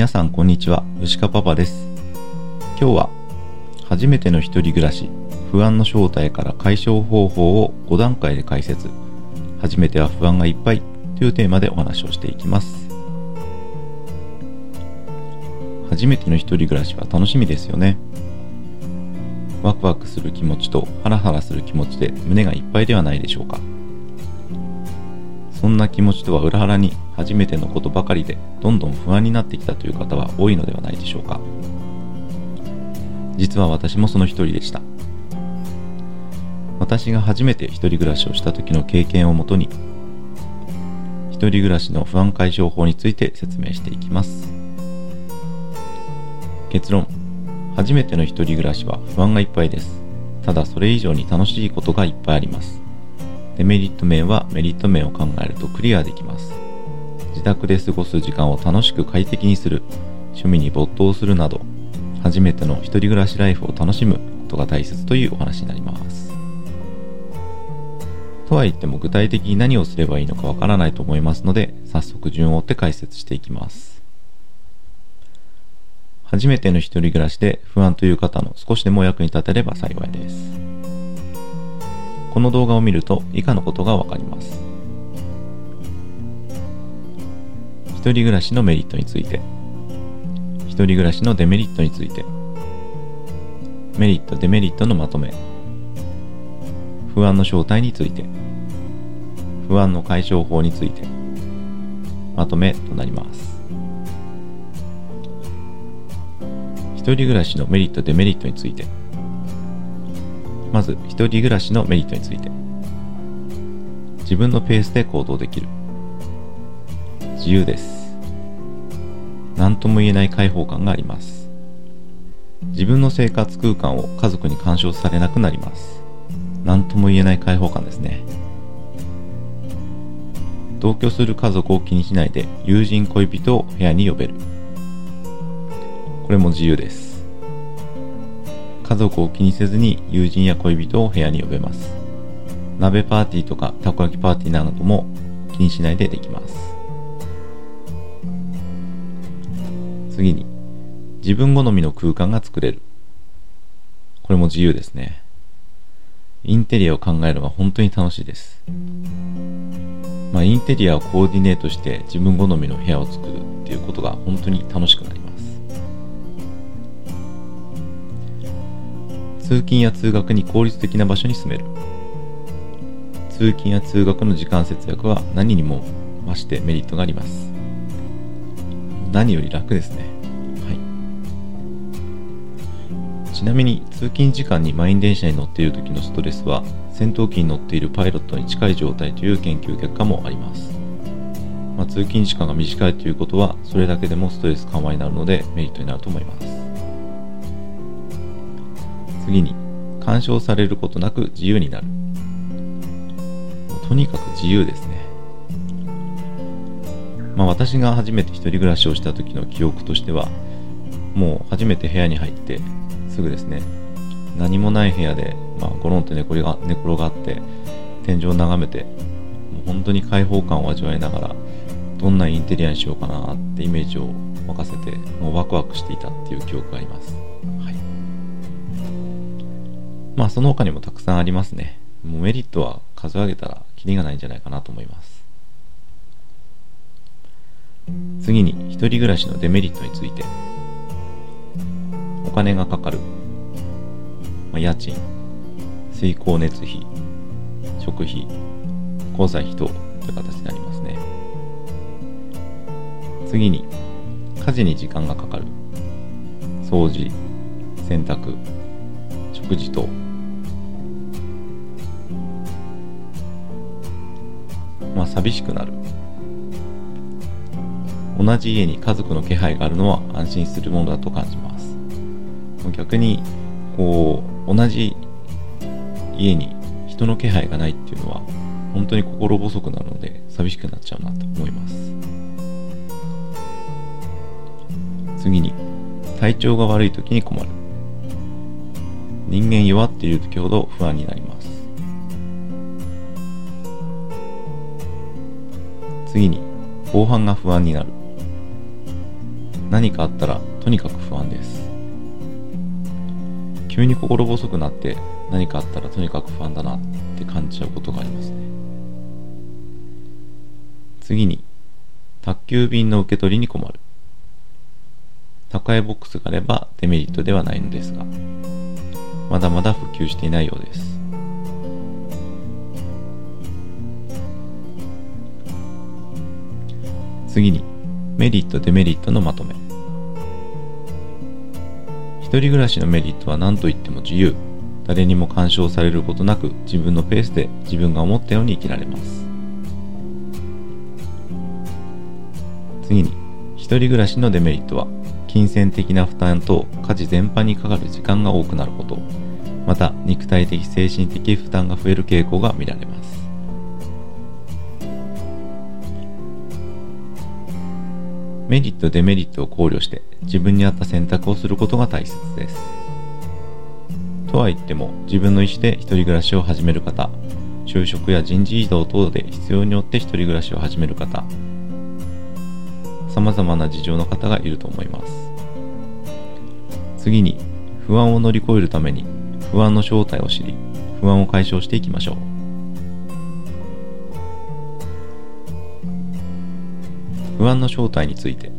皆さんこんにちは。牛川パパです。今日は初めての一人暮らし不安の正体から解消方法を5段階で解説。初めては不安がいっぱいというテーマでお話をしていきます。初めての一人暮らしは楽しみですよね。ワクワクする気持ちとハラハラする気持ちで胸がいっぱいではないでしょうか。そんな気持ちとは裏腹に初めてのことばかりでどんどん不安になってきたという方は多いのではないでしょうか。実は私もその一人でした。私が初めて一人暮らしをした時の経験をもとに一人暮らしの不安解消法について説明していきます。結論初めての一人暮らしは不安がいっぱいです。ただそれ以上に楽しいことがいっぱいあります。デメリット面はメリット面を考えるとクリアできます。自宅で過ごす時間を楽しく快適にする。趣味に没頭するなど初めての一人暮らしライフを楽しむことが大切というお話になります。とは言っても具体的に何をすればいいのかわからないと思いますので早速順を追って解説していきます。初めての一人暮らしで不安という方の少しでも役に立てれば幸いです。この動画を見ると以下のことがわかります。一人暮らしのメリットについて、一人暮らしのデメリットについて、メリット、デメリットのまとめ、不安の正体について、不安の解消法について、まとめとなります。一人暮らしのメリット、デメリットについて、まず一人暮らしのメリットについて。自分のペースで行動できる。自由です。何とも言えない開放感があります。自分の生活空間を家族に干渉されなくなります。何とも言えない開放感ですね。同居する家族を気にしないで友人恋人を部屋に呼べる。これも自由です。家族を気にせずに友人や恋人を部屋に呼べます。鍋パーティーとかたこ焼きパーティーなども気にしないでできます。次に、自分好みの空間が作れる。これも自由ですね。インテリアを考えるのは本当に楽しいです。まあ、インテリアをコーディネートして自分好みの部屋を作るっていうことが本当に楽しくなり通勤や通学に効率的な場所に住める。通勤や通学の時間節約は何にも増してメリットがあります。何より楽ですね。はい。ちなみに通勤時間に満員電車に乗っている時のストレスは戦闘機に乗っているパイロットに近い状態という研究結果もあります。まあ、通勤時間が短いということはそれだけでもストレス緩和になるのでメリットになると思います。次に干渉されることなく自由になる。とにかく自由ですね。まあ私が初めて一人暮らしをした時の記憶としてはもう初めて部屋に入ってすぐですね。何もない部屋で、まあ、ゴロンと寝転が寝転がって天井を眺めてもう本当に開放感を味わいながらどんなインテリアにしようかなってイメージを任せてもうワクワクしていたっていう記憶があります。はい。まあその他にもたくさんありますね。もうメリットは数え上げたらキリがないんじゃないかなと思います。次に一人暮らしのデメリットについて。お金がかかる。まあ、家賃、水光熱費、食費、交際費等という形になりますね。次に家事に時間がかかる。掃除、洗濯、食事等。まあ、寂しくなる。同じ家に家族の気配があるのは安心するものだと感じます。逆にこう同じ家に人の気配がないっていうのは本当に心細くなるので寂しくなっちゃうなと思います。次に体調が悪い時に困る。人間弱っている時ほど不安になります。次に後半が不安になる。何かあったらとにかく不安です。急に心細くなって何かあったらとにかく不安だなって感じちゃうことがありますね。次に宅急便の受け取りに困る。宅配ボックスがあればデメリットではないのですがまだまだ普及していないようです。次にメリットデメリットのまとめ。一人暮らしのメリットは何といっても自由。誰にも干渉されることなく自分のペースで自分が思ったように生きられます。次に一人暮らしのデメリットは金銭的な負担と家事全般にかかる時間が多くなること。また肉体的精神的負担が増える傾向が見られます。メリットデメリットを考慮して自分に合った選択をすることが大切です。とは言っても自分の意思で一人暮らしを始める方就職や人事異動等で必要によって一人暮らしを始める方様々な事情の方がいると思います。次に不安を乗り越えるために不安の正体を知り不安を解消していきましょう。不安の正体について。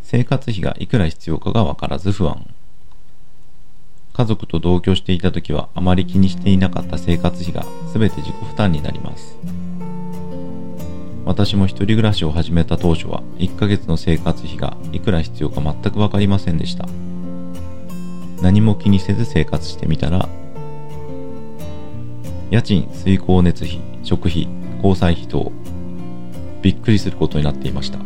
生活費がいくら必要かが分からず不安。家族と同居していた時はあまり気にしていなかった生活費が全て自己負担になります。私も一人暮らしを始めた当初は1ヶ月の生活費がいくら必要か全く分かりませんでした。何も気にせず生活してみたら家賃水光熱費食費交際費等びっくりすることになっていました。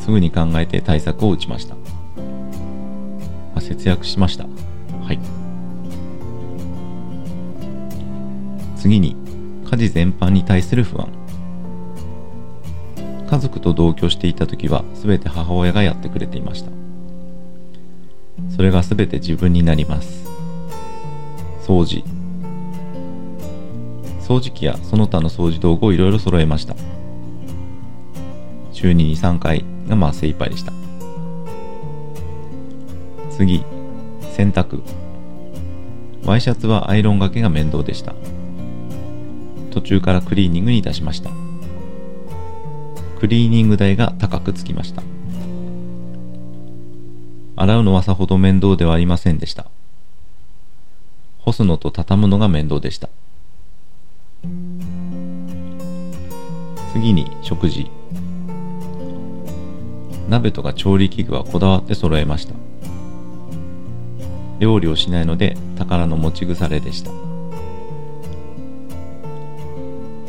すぐに考えて対策を打ちました、まあ、節約しました。はい。次に家事全般に対する不安。家族と同居していた時は全て母親がやってくれていました。それが全て自分になります。掃除掃除機やその他の掃除道具をいろいろ揃えました。週に23回がまあ精一杯でした。次洗濯。ワイシャツはアイロンがけが面倒でした。途中からクリーニングに出しました。クリーニング代が高くつきました。洗うのはさほど面倒ではありませんでした。干すのと畳むのが面倒でした。次に食事。鍋とか調理器具はこだわって揃えました。料理をしないので宝の持ち腐れでした。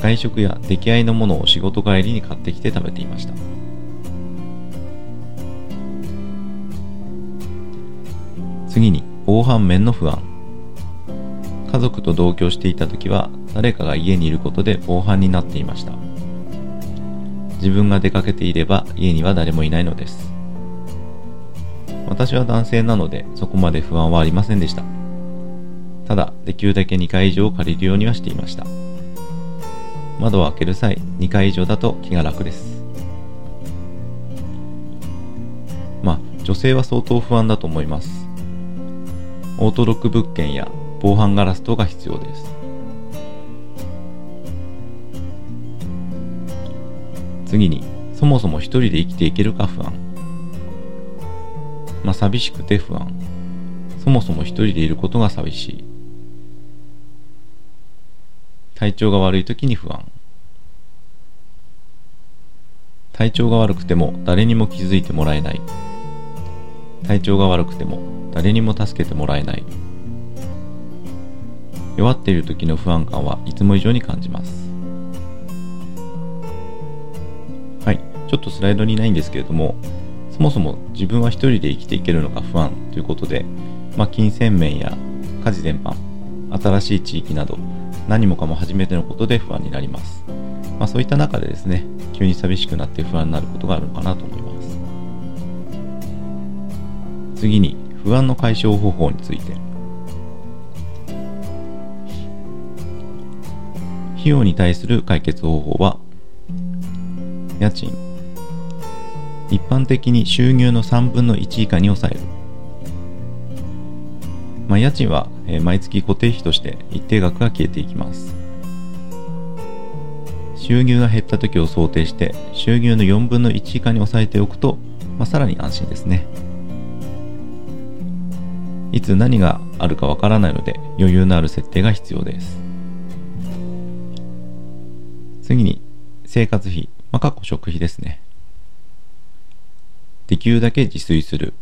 外食や出来合いのものを仕事帰りに買ってきて食べていました。次に防犯面の不安。家族と同居していた時は誰かが家にいることで防犯になっていました。自分が出かけていれば家には誰もいないのです。私は男性なのでそこまで不安はありませんでした。ただできるだけ2階以上借りるようにはしていました。窓を開ける際2階以上だと気が楽です。まあ女性は相当不安だと思います。オートロック物件や防犯ガラス等が必要です。次にそもそも一人で生きていけるか不安。まあ寂しくて不安。そもそも一人でいることが寂しい。体調が悪い時に不安。体調が悪くても誰にも気づいてもらえない。体調が悪くても誰にも助けてもらえない。弱っている時の不安感はいつも以上に感じますはいちょっとスライドにないんですけれどもそもそも自分は一人で生きていけるのか不安ということで、まあ、金銭面や家事全般新しい地域など何もかも初めてのことで不安になります。まあ、そういった中でですね、急に寂しくなって不安になることがあるのかなと思います。次に、不安の解消方法について。費用に対する解決方法は、家賃、一般的に収入の3分の1以下に抑える。まあ、家賃は毎月固定費として一定額が消えていきます。収入が減った時を想定して収入の4分の1以下に抑えておくと、まあ、さらに安心ですね。いつ何があるかわからないので余裕のある設定が必要です。次に生活費、まあ、かっこ食費ですね。できるだけ自炊する。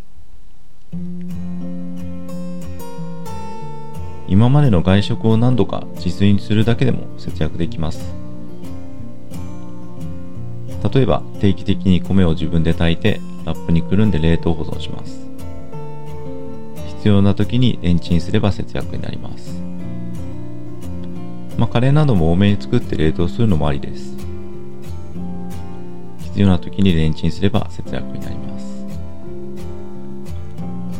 今までの外食を何度か自炊にするだけでも節約できます。例えば定期的に米を自分で炊いてラップにくるんで冷凍保存します。必要な時にレンチンすれば節約になります。まあ、カレーなども多めに作って冷凍するのもありです。必要な時にレンチンすれば節約になります。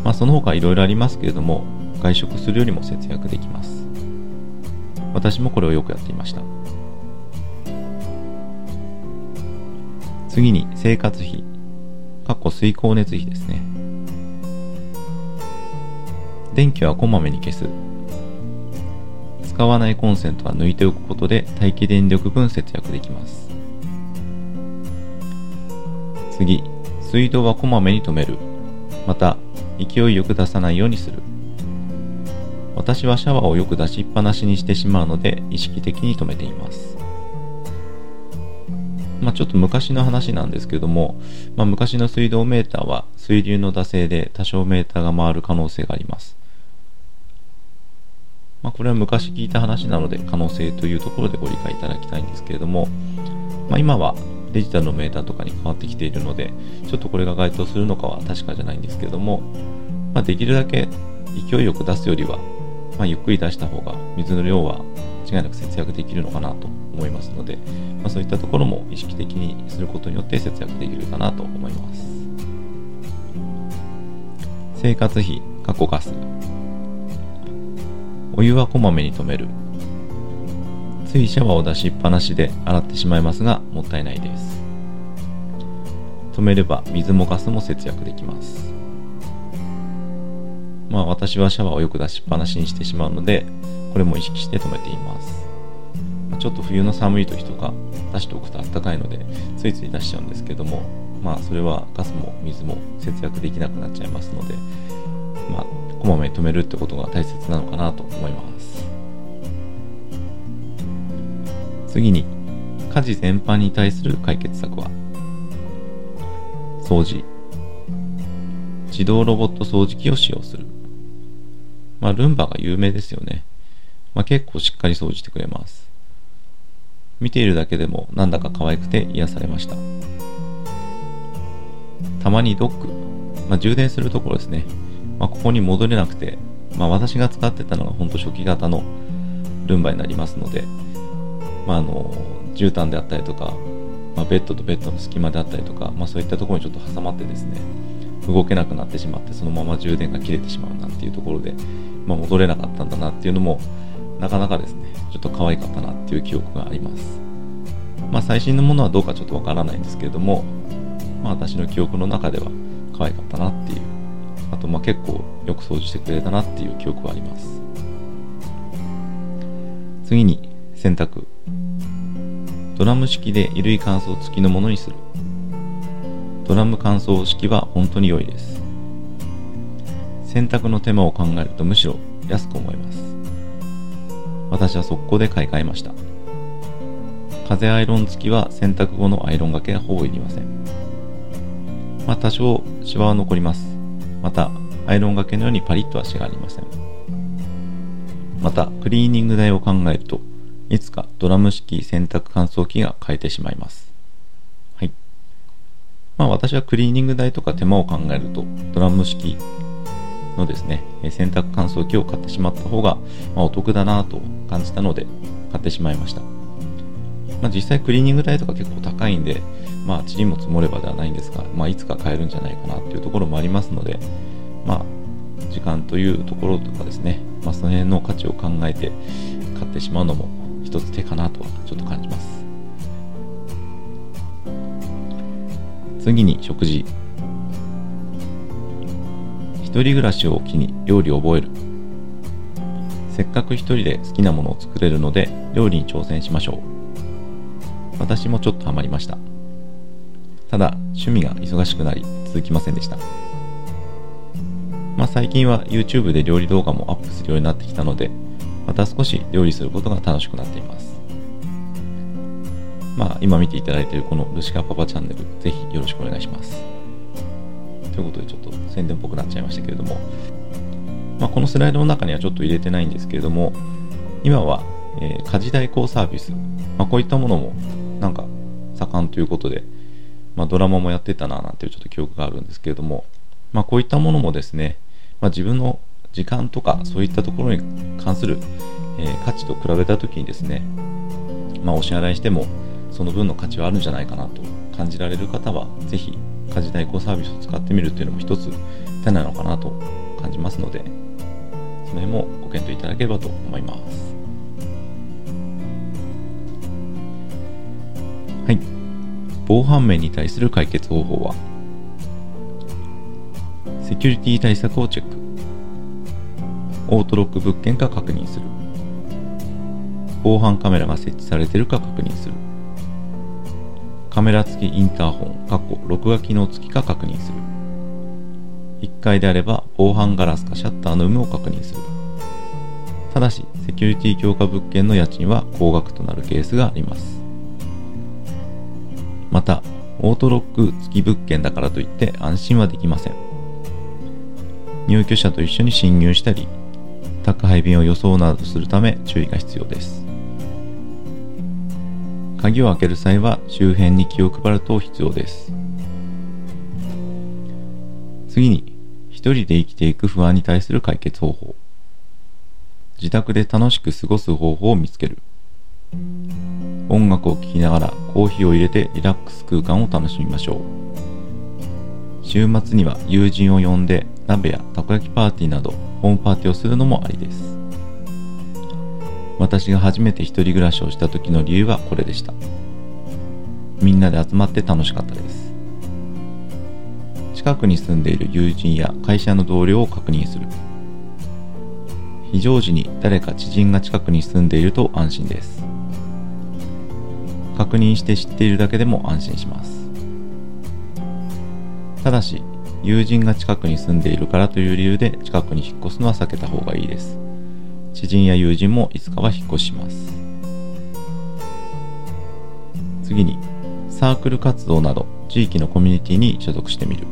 まあ、その他いろいろありますけれども、外食するよりも節約できます。私もこれをよくやっていました。次に生活費、かっこ水光熱費ですね。電気はこまめに消す。使わないコンセントは抜いておくことで待機電力分節約できます。次、水道はこまめに止める。また、勢いよく出さないようにする。私はシャワーをよく出しっぱなしにしてしまうので意識的に止めています。まあ、ちょっと昔の話なんですけども、まあ、昔の水道メーターは水流の惰性で多少メーターが回る可能性があります。まあ、これは昔聞いた話なので可能性というところでご理解いただきたいんですけれども、まあ、今はデジタルのメーターとかに変わってきているので、ちょっとこれが該当するのかは確かじゃないんですけれども、まあ、できるだけ勢いよく出すよりは、まあ、ゆっくり出した方が水の量は間違いなく節約できるのかなと思いますので、まあ、そういったところも意識的にすることによって節約できるかなと思います。生活費、過去ガス。お湯はこまめに止める。ついシャワーを出しっぱなしで洗ってしまいますがもったいないです。止めれば水もガスも節約できます。まあ私はシャワーをよく出しっぱなしにしてしまうのでこれも意識して止めています。ちょっと冬の寒い時とか出しておくとあったかいのでついつい出しちゃうんですけどもまあそれはガスも水も節約できなくなっちゃいますのでこまめに止めるってことが大切なのかなと思います。次に家事全般に対する解決策は掃除。自動ロボット掃除機を使用する。まあルンバが有名ですよね、まあ、結構しっかり掃除してくれます。見ているだけでもなんだか可愛くて癒されました。たまにドック、まあ、充電するところですね、まあ、ここに戻れなくて、まあ、私が使ってたのが本当初期型のルンバになりますのでまあ、あの絨毯であったりとか、まあ、ベッドとベッドの隙間であったりとか、まあ、そういったところにちょっと挟まってですね動けなくなってしまってそのまま充電が切れてしまうなんていうところで、まあ、戻れなかったんだなっていうのもなかなかですねちょっと可愛かったなっていう記憶があります。まあ最新のものはどうかちょっとわからないんですけれどもまあ私の記憶の中では可愛かったなっていうとまあ結構よく掃除してくれたなっていう記憶はあります。次に洗濯。ドラム式で衣類乾燥付きのものにする。ドラム乾燥式は本当に良いです。洗濯の手間を考えるとむしろ安く思います。私は速攻で買い替えました。風アイロン付きは洗濯後のアイロンがけはほぼいりません。まあ多少シワは残ります。またアイロンがけのようにパリッと足がありませんまたクリーニング代を考えるといつかドラム式洗濯乾燥機が変えてしまいます。はい。まあ私はクリーニング代とか手間を考えると、ドラム式のですね、洗濯乾燥機を買ってしまった方が、ま、お得だなと感じたので買ってしまいました。まあ実際クリーニング代とか結構高いんで、まあ塵も積もればではないんですが、まあいつか買えるんじゃないかなっていうところもありますので、まあ時間というところとかですね、まあその辺の価値を考えて買ってしまうのも一つ手かなとはちょっと感じます。次に食事。一人暮らしを機に料理を覚える。せっかく一人で好きなものを作れるので料理に挑戦しましょう。私もちょっとハマりました。ただ趣味が忙しくなり続きませんでした。まあ、最近は YouTube で料理動画もアップするようになってきたのでまた少し料理することが楽しくなっています。まあ今見ていただいているこのルシカパパチャンネルぜひよろしくお願いします。ということでちょっと宣伝っぽくなっちゃいましたけれども。まあ、このスライドの中にはちょっと入れてないんですけれども今は、えー、家事代行サービス、まあ、こういったものもなんか盛んということで、まあ、ドラマもやってたななんていうちょっと記憶があるんですけれども、まあ、こういったものもですね、まあ、自分の時間とかそういったところに関する、えー、価値と比べた時にですね、まあ、お支払いしてもその分の価値はあるんじゃないかなと感じられる方は是非家事代行サービスを使ってみるっていうのも一つ手なのかなと感じますのでその辺もご検討いただければと思います防犯面に対する解決方法は？セキュリティ対策をチェック。オートロック物件か確認する。防犯カメラが設置されているか確認する。カメラ付きインターホン、過去録画機能付きか確認する。1階であれば防犯ガラスかシャッターの有無を確認する。ただしセキュリティ強化物件の家賃は高額となるケースがあります。たオートロック付き物件だからといって安心はできません。入居者と一緒に侵入したり宅配便を装うなどするため注意が必要です。鍵を開ける際は周辺に気を配ると必要です。次に一人で生きていく不安に対する解決方法。自宅で楽しく過ごす方法を見つける。音楽を聴きながらコーヒーを入れてリラックス空間を楽しみましょう。週末には友人を呼んで鍋やたこ焼きパーティーなどホームパーティーをするのもありです。私が初めて一人暮らしをした時の理由はこれでした。みんなで集まって楽しかったです。近くに住んでいる友人や会社の同僚を確認する。非常時に誰か知人が近くに住んでいると安心です。確認して知っているだけでも安心します。ただし友人が近くに住んでいるからという理由で近くに引っ越すのは避けた方がいいです。知人や友人もいつかは引っ越します。次にサークル活動など地域のコミュニティに所属してみる。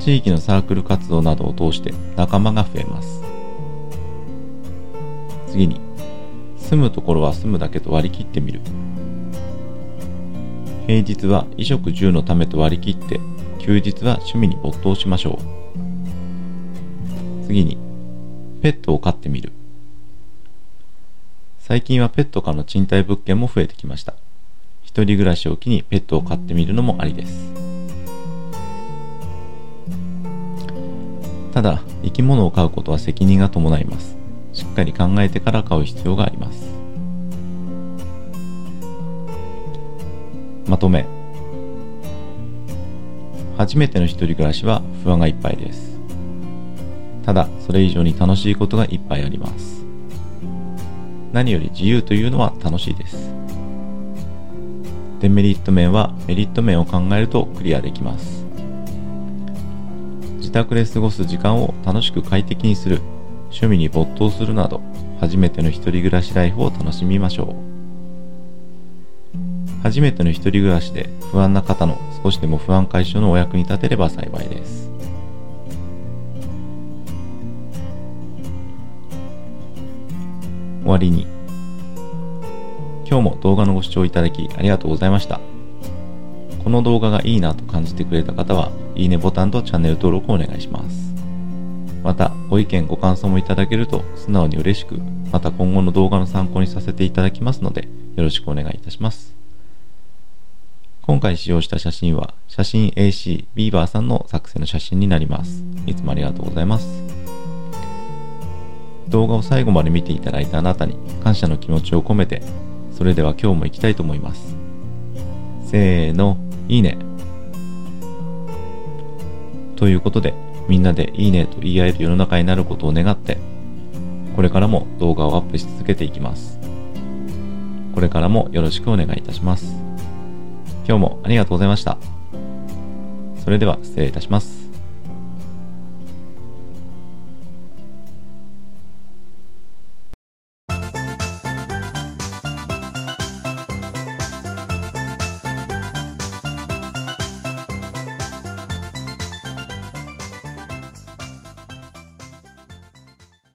地域のサークル活動などを通して仲間が増えます。次に住むところは住むだけと割り切ってみる。平日は衣食住のためと割り切って休日は趣味に没頭しましょう。次にペットを飼ってみる。最近はペット可の賃貸物件も増えてきました。一人暮らしを機にペットを飼ってみるのもありです。ただ生き物を飼うことは責任が伴います。しっかり考えてから飼う必要があります。まとめ。初めての一人暮らしは不安がいっぱいです。ただそれ以上に楽しいことがいっぱいあります。何より自由というのは楽しいです。デメリット面はメリット面を考えるとクリアできます。自宅で過ごす時間を楽しく快適にする、趣味に没頭するなど、初めての一人暮らしライフを楽しみましょう。初めての一人暮らしで不安な方の少しでも不安解消のお役に立てれば幸いです。終わりに。今日も動画のご視聴いただきありがとうございました。この動画がいいなと感じてくれた方は、いいねボタンとチャンネル登録をお願いします。また、ご意見ご感想もいただけると素直に嬉しく、また今後の動画の参考にさせていただきますので、よろしくお願いいたします。今回使用した写真は、写真 AC ビーバーさんの作成の写真になります。いつもありがとうございます。動画を最後まで見ていただいたあなたに感謝の気持ちを込めて、それでは今日も行きたいと思います。せーの。いいね。ということで、みんなでいいねと言い合える世の中になることを願って、これからも動画をアップし続けていきます。これからもよろしくお願いいたします。今日もありがとうございました。それでは失礼いたします。